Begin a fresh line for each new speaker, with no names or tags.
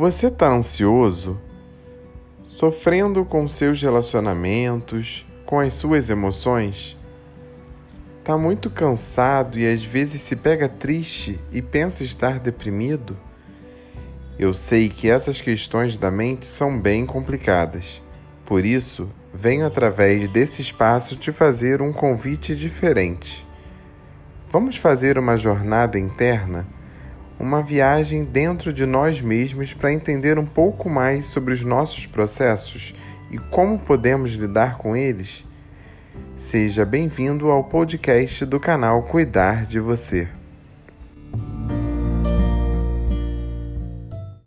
Você está ansioso? Sofrendo com seus relacionamentos, com as suas emoções? Está muito cansado e às vezes se pega triste e pensa estar deprimido? Eu sei que essas questões da mente são bem complicadas. Por isso, venho através desse espaço te fazer um convite diferente. Vamos fazer uma jornada interna? Uma viagem dentro de nós mesmos para entender um pouco mais sobre os nossos processos e como podemos lidar com eles? Seja bem-vindo ao podcast do canal Cuidar de Você.